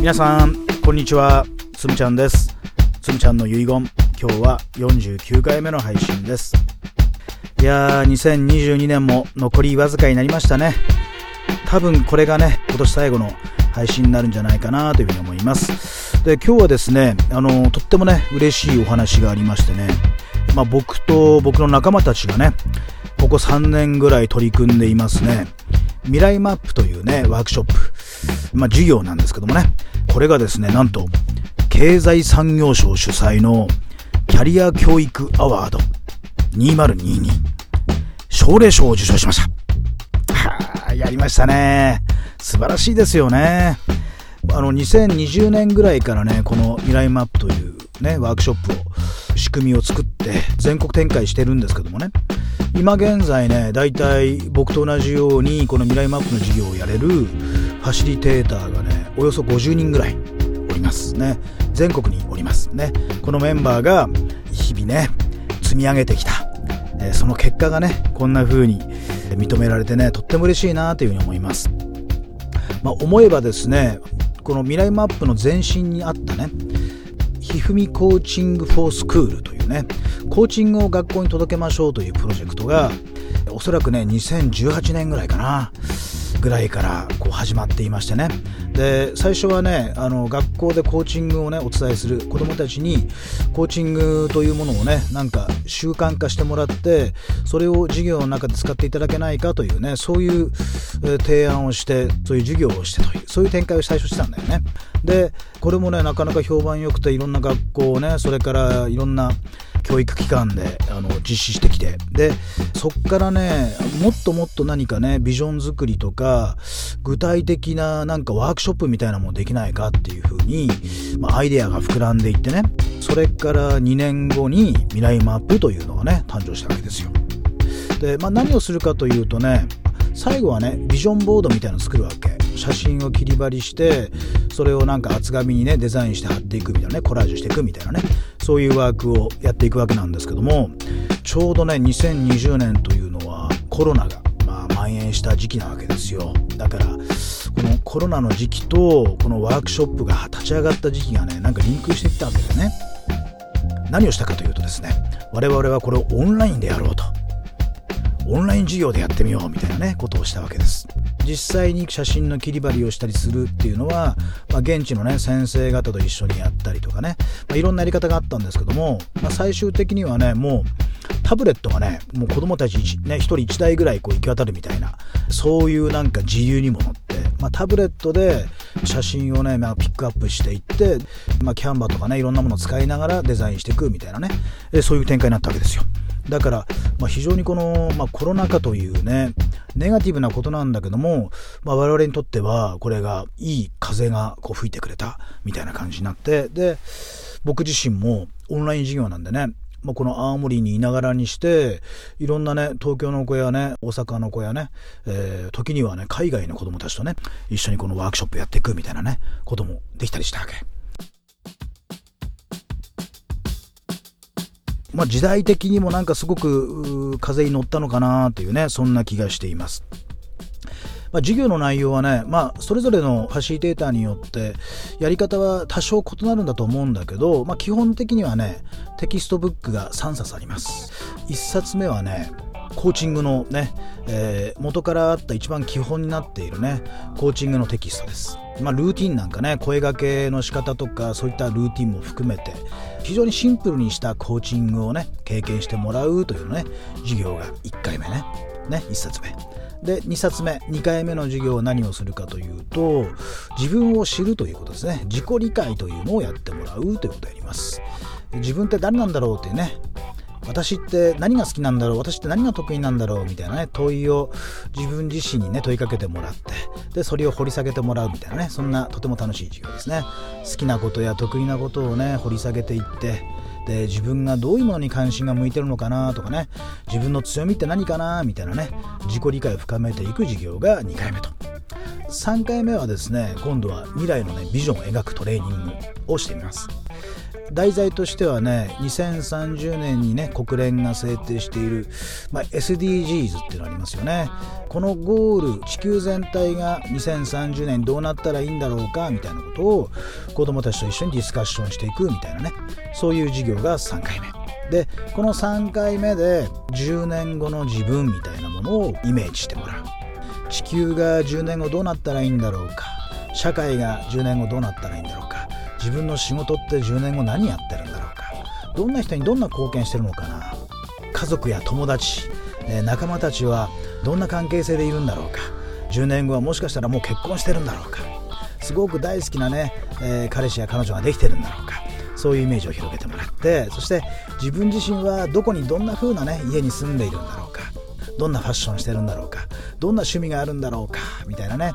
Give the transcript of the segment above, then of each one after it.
皆さんこんにちは。つむちゃんです。つむちゃんの遺言。今日は49回目の配信です。いやー2022年も残りわずかになりましたね。多分これがね今年最後の配信になるんじゃないかなというふうに思います。で今日はですねあのとってもね嬉しいお話がありましてね。まあ、僕と僕の仲間たちがねここ3年ぐらい取り組んでいますね。未来マップというねワークショップ。まあ、授業なんですけどもね。これがですねなんと経済産業省主催のキャリア教育アワード。2022奨励賞を受賞しました。はあやりましたね。素晴らしいですよね。あの2020年ぐらいからねこの未来マップというねワークショップを仕組みを作って全国展開してるんですけどもね。今現在ね大体僕と同じようにこの未来マップの授業をやれるファシリテーターがねおよそ50人ぐらいおりますね。全国におりますね。このメンバーが日々ね積み上げてきた、えその結果がねこんな風に認められてねとっても嬉しいなというふうに思います。まあ、思えばですねこの未来マップの前身にあったねひふみコーチング・フォー・スクールというねコーチングを学校に届けましょうというプロジェクトがおそらくね2018年ぐらいかな。ぐらいからこう始まっていましてね。で最初はねあの学校でコーチングをねお伝えする子どもたちにコーチングというものをねなんか習慣化してもらってそれを授業の中で使っていただけないかというねそういう提案をしてそういう授業をしてというそういう展開を最初したんだよね。でこれもねなかなか評判良くていろんな学校をねそれからいろんな教育機関であの実施してきて。でそっからねもっともっと何かねビジョン作りとか具体的ななんかワークショップみたいなもんできないかっていう風に、まあ、アイデアが膨らんでいってね。それから2年後に未来マップというのがね誕生したわけですよ。で、まあ、何をするかというとね最後はねビジョンボードみたいの作るわけ。写真を切り貼りしてそれをなんか厚紙にねデザインして貼っていくみたいなねコラージュしていくみたいなね。そういうワークをやっていくわけなんですけどもちょうどね2020年というのはコロナがまあ蔓延した時期なわけですよ。だからこのコロナの時期とこのワークショップが立ち上がった時期がねなんかリンクしていったわけでね。何をしたかというとですね我々はこれをオンラインでやろうと。オンライン授業でやってみようみたいなねことをしたわけです。実際に写真の切り貼りをしたりするっていうのは、まあ、現地のね先生方と一緒にやったりとかね、まあ、いろんなやり方があったんですけども、まあ、最終的にはねもうタブレットがねもう子供たちね1人1台ぐらいこう行き渡るみたいなそういうなんか自由にも乗って、まあ、タブレットで写真をね、まあ、ピックアップしていって、まあ、キャンバとかねいろんなものを使いながらデザインしていくみたいなねそういう展開になったわけですよ。だから、まあ、非常にこの、まあ、コロナ禍というね、ネガティブなことなんだけども、まあ、我々にとっては、これがいい風がこう吹いてくれた、みたいな感じになって、で、僕自身もオンライン授業なんでね、まあ、この青森にいながらにして、いろんなね、東京の子やね、大阪の子やね、えー、時にはね、海外の子供たちとね、一緒にこのワークショップやっていくみたいなね、こともできたりしたわけ。まあ、時代的にもなんかすごく風に乗ったのかなというねそんな気がしています。まあ、授業の内容はね、まあ、それぞれのファシリテーターによってやり方は多少異なるんだと思うんだけど、まあ、基本的にはねテキストブックが3冊あります1冊目はねコーチングのね、えー、元からあった一番基本になっているねコーチングのテキストです。まあ、ルーティンなんかね声がけの仕方とかそういったルーティンも含めて非常にシンプルにしたコーチングをね経験してもらうというね授業が1回目ね。ね1冊目。で2冊目2回目の授業は何をするかというと自分を知るということですね。自己理解というのをやってもらうということをやります。自分って誰なんだろうっていうね私って何が好きなんだろう？私って何が得意なんだろう？みたいなね問いを自分自身にね問いかけてもらってでそれを掘り下げてもらうみたいなねそんなとても楽しい授業ですね。好きなことや得意なことをね掘り下げていってで自分がどういうものに関心が向いてるのかなとかね自分の強みって何かなみたいなね自己理解を深めていく授業が2回目と。3回目はですね今度は未来のねビジョンを描くトレーニングをしてみます。題材としてはね2030年にね国連が制定している、まあ、SDGs っていうのありますよね。このゴール地球全体が2030年どうなったらいいんだろうかみたいなことを子どもたちと一緒にディスカッションしていくみたいなね。そういう授業が3回目。でこの3回目で10年後の自分みたいなものをイメージしてもらう。地球が10年後どうなったらいいんだろうか。社会が10年後どうなったらいいんだろうか。自分の仕事って10年後何やってるんだろうか。どんな人にどんな貢献してるのかな。家族や友達え仲間たちはどんな関係性でいるんだろうか。10年後はもしかしたらもう結婚してるんだろうか。すごく大好きなね、えー、彼氏や彼女ができてるんだろうか。そういうイメージを広げてもらってそして自分自身はどこにどんな風なね家に住んでいるんだろうか。どんなファッションしてるんだろうか。どんな趣味があるんだろうか。みたいなね。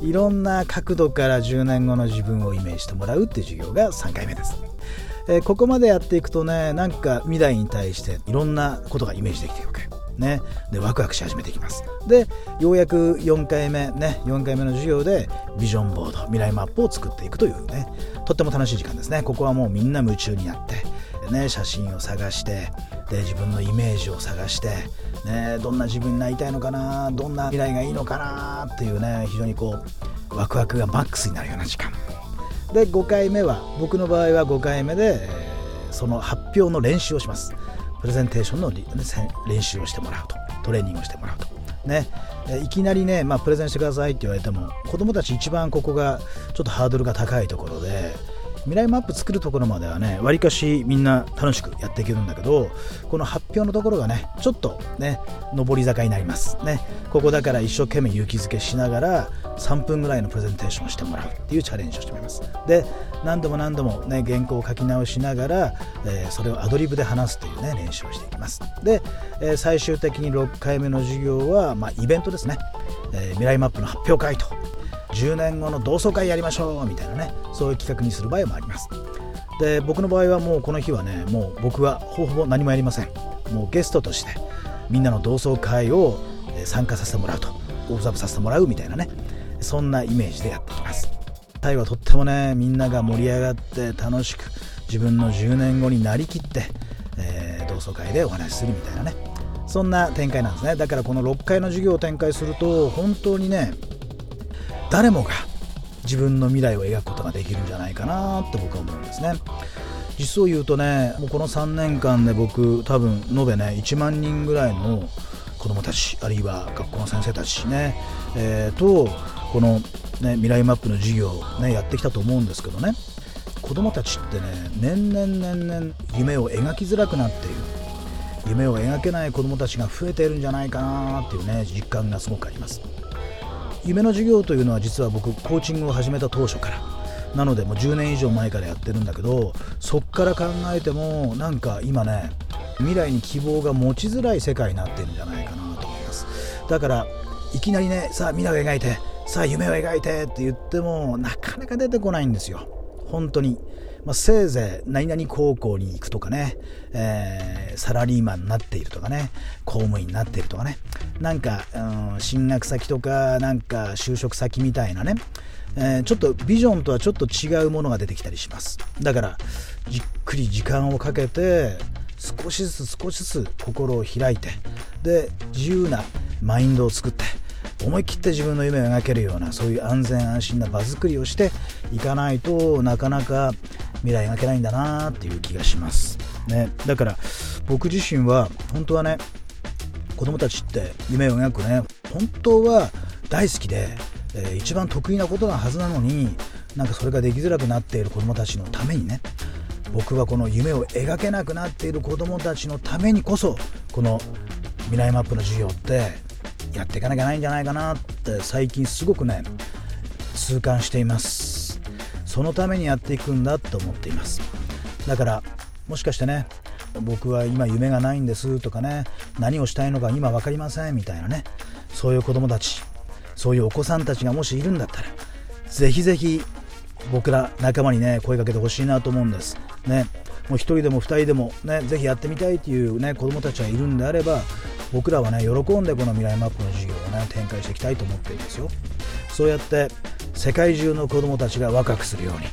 いろんな角度から10年後の自分をイメージしてもらうっていう授業が3回目です。えー、ここまでやっていくとねなんか未来に対していろんなことがイメージできていくね、でワクワクし始めていきます。でようやく4回目ね4回目の授業でビジョンボード未来マップを作っていくというねとっても楽しい時間ですね。ここはもうみんな夢中になってね、写真を探してで自分のイメージを探して、ね、どんな自分になりたいのかなどんな未来がいいのかなっていうね非常にこうワクワクがマックスになるような時間。で5回目は僕の場合は5回目で、その発表の練習をします。プレゼンテーションの練習をしてもらうと。トレーニングをしてもらうと。ね。いきなりね、まあ、プレゼンしてくださいって言われても子供たち一番ここがちょっとハードルが高いところで未来マップ作るところまではねわりかしみんな楽しくやっていけるんだけどこの発表のところがねちょっとね上り坂になります。ね。ここだから一生懸命勇気づけしながら3分ぐらいのプレゼンテーションをしてもらうっていうチャレンジをしてみます。で何度も何度もね原稿を書き直しながら、えー、それをアドリブで話すというね練習をしていきます。で、えー、最終的に6回目の授業は、まあ、イベントですね、えー、未来マップの発表会と10年後の同窓会やりましょうみたいなねそういう企画にする場合もあります。で僕の場合はもうこの日はねもう僕はほぼほぼ何もやりません。もうゲストとしてみんなの同窓会を参加させてもらうと。オブザブさせてもらうみたいなね。そんなイメージでやっていきます。タイはとってもねみんなが盛り上がって楽しく自分の10年後になりきって、えー、同窓会でお話しするみたいなね。そんな展開なんですね。だからこの6回の授業を展開すると本当にね誰もが自分の未来を描くことができるんじゃないかなって僕は思うんですね。実を言うとねもうこの3年間で僕多分延べね1万人ぐらいの子どもたちあるいは学校の先生たちね、えー、とこの、ね、未来マップの授業、ね、やってきたと思うんですけどね。子どもたちってね年々年々夢を描きづらくなっている。夢を描けない子どもたちが増えているんじゃないかなっていうね実感がすごくあります。夢の授業というのは実は僕コーチングを始めた当初から。なのでもう10年以上前からやってるんだけどそっから考えてもなんか今ね未来に希望が持ちづらい世界になってるんじゃないかなと思います。だからいきなりねさあ未来を描いてさあ夢を描いてって言ってもなかなか出てこないんですよ。本当に。まあ、せいぜい何々高校に行くとかね、えー、サラリーマンになっているとかね、公務員になっているとかね、なんか、うん、進学先とか、なんか就職先みたいなね、えー、ちょっとビジョンとはちょっと違うものが出てきたりします。だから、じっくり時間をかけて、少しずつ少しずつ心を開いて、で、自由なマインドを作って、思い切って自分の夢を描けるようなそういう安全安心な場作りをしていかないとなかなか未来描けないんだなっていう気がします、ね、だから僕自身は本当はね子供たちって夢を描くね本当は大好きで、えー、一番得意なことなはずなのになんかそれができづらくなっている子供たちのためにね僕はこの夢を描けなくなっている子供たちのためにこそこの未来マップの授業ってやっていかなきゃないんじゃないかなって最近すごくね痛感しています。そのためにやっていくんだと思っています。だからもしかしてね僕は今夢がないんですとかね何をしたいのか今分かりませんみたいなねそういう子供たちそういうお子さんたちがもしいるんだったらぜひぜひ僕ら仲間にね声かけてほしいなと思うんです。ね。もう1人でも2人でもねぜひやってみたいというね子供たちがいるんであれば僕らはね喜んでこの未来マップの授業をね展開していきたいと思っているんですよ。そうやって世界中の子どもたちがワクワクするように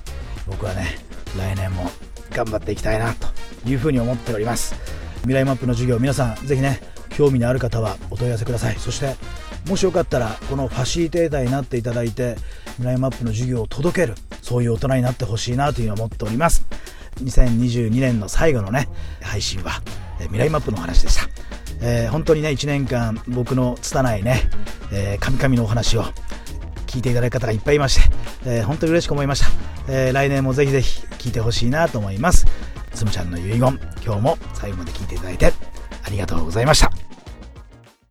僕はね来年も頑張っていきたいなというふうに思っております。未来マップの授業皆さんぜひね興味のある方はお問い合わせください。そしてもしよかったらこのファシリテーターになっていただいて未来マップの授業を届けるそういう大人になってほしいなというふうに思っております。2022年の最後のね配信は、え未来マップのお話でした、えー、本当にね1年間僕の拙いね、えー、神々のお話を聞いていただく方がいっぱいいまして、えー、本当に嬉しく思いました、えー、来年もぜひぜひ聞いてほしいなと思います。つむちゃんの遺言今日も最後まで聞いていただいてありがとうございました。